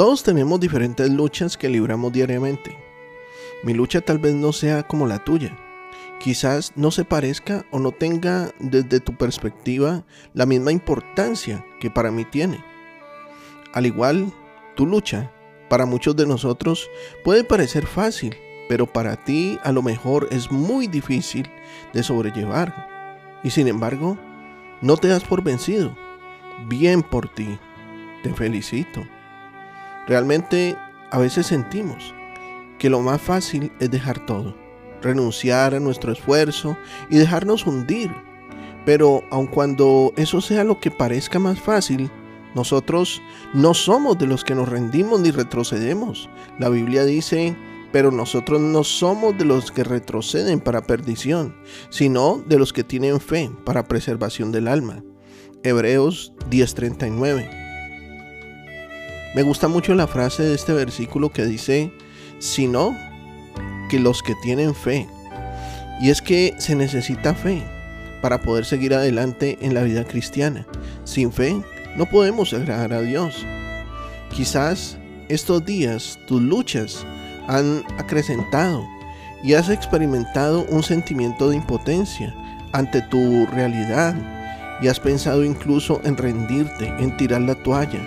Todos tenemos diferentes luchas que libramos diariamente. Mi lucha tal vez no sea como la tuya. Quizás no se parezca o no tenga desde tu perspectiva la misma importancia que para mí tiene. Al igual, tu lucha para muchos de nosotros puede parecer fácil, pero para ti a lo mejor es muy difícil de sobrellevar. Y sin embargo, no te das por vencido Bien por ti. Te felicito. Realmente a veces sentimos que lo más fácil es dejar todo, renunciar a nuestro esfuerzo y dejarnos hundir. Pero aun cuando eso sea lo que parezca más fácil, nosotros no somos de los que nos rendimos ni retrocedemos. La Biblia dice, pero nosotros no somos de los que retroceden para perdición, sino de los que tienen fe para preservación del alma. Hebreos 10:39. Me gusta mucho la frase de este versículo que dice, sino que los que tienen fe. Y es que se necesita fe para poder seguir adelante en la vida cristiana. Sin fe no podemos agradar a Dios. Quizás estos días tus luchas han acrecentado y has experimentado un sentimiento de impotencia ante tu realidad y has pensado incluso en rendirte, en tirar la toalla,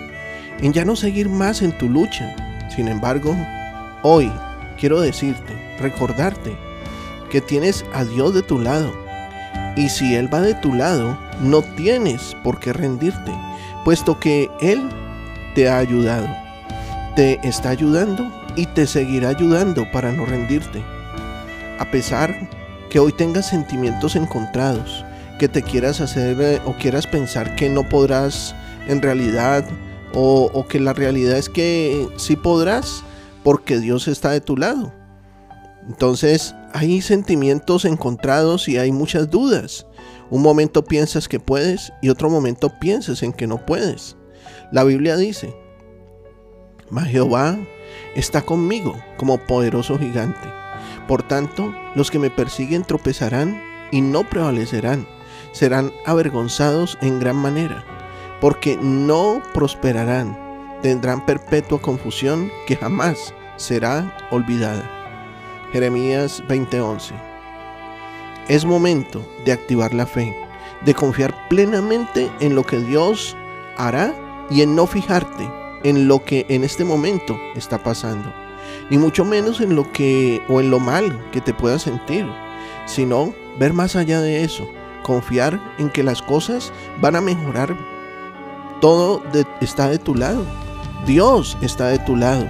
en ya no seguir más en tu lucha. Sin embargo, hoy quiero decirte, recordarte, que tienes a Dios de tu lado. Y si Él va de tu lado, no tienes por qué rendirte, puesto que Él te ha ayudado. Te está ayudando y te seguirá ayudando para no rendirte. A pesar que hoy tengas sentimientos encontrados, que te quieras hacer eh, o quieras pensar que no podrás en realidad o, que la realidad es que sí podrás porque Dios está de tu lado. Entonces hay sentimientos encontrados y hay muchas dudas. Un momento piensas que puedes y otro momento piensas en que no puedes. La Biblia dice, mas Jehová está conmigo como poderoso gigante. Por tanto, los que me persiguen tropezarán y no prevalecerán serán avergonzados en gran manera, porque no prosperarán, tendrán perpetua confusión que jamás será olvidada. Jeremías 20:11 Es momento de activar la fe, de confiar plenamente en lo que Dios hará y en no fijarte en lo que en este momento está pasando, ni mucho menos en lo que o en lo mal que te puedas sentir, sino ver más allá de eso confiar en que las cosas van a mejorar. Todo está de tu lado. Dios está de tu lado.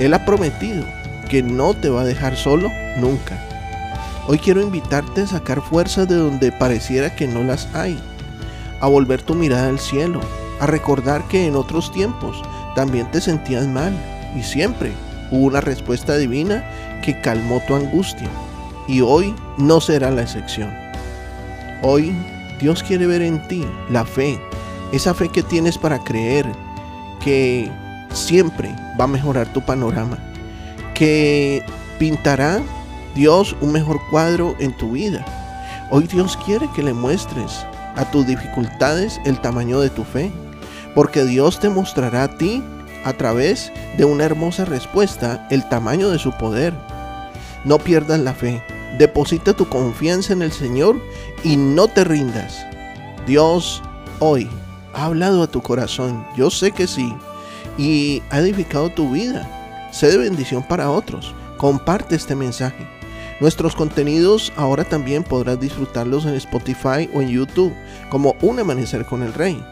Él ha prometido que no te va a dejar solo nunca. Hoy quiero invitarte a sacar fuerzas de donde pareciera que no las hay, a volver tu mirada al cielo, a recordar que en otros tiempos también te sentías mal y siempre hubo una respuesta divina que calmó tu angustia y hoy no será la excepción. Hoy Dios quiere ver en ti la fe, esa fe que tienes para creer que siempre va a mejorar tu panorama, que pintará Dios un mejor cuadro en tu vida. Hoy Dios quiere que le muestres a tus dificultades el tamaño de tu fe, porque Dios te mostrará a ti a través de una hermosa respuesta el tamaño de su poder. No pierdas la fe. Deposita tu confianza en el Señor y no te rindas. Dios hoy ha hablado a tu corazón, yo sé que sí, y ha edificado tu vida. Sé de bendición para otros. Comparte este mensaje. Nuestros contenidos ahora también podrás disfrutarlos en Spotify o en YouTube como Un Amanecer con el Rey.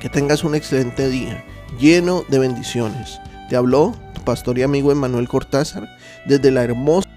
Que tengas un excelente día, lleno de bendiciones. Te habló tu pastor y amigo Emanuel Cortázar desde la hermosa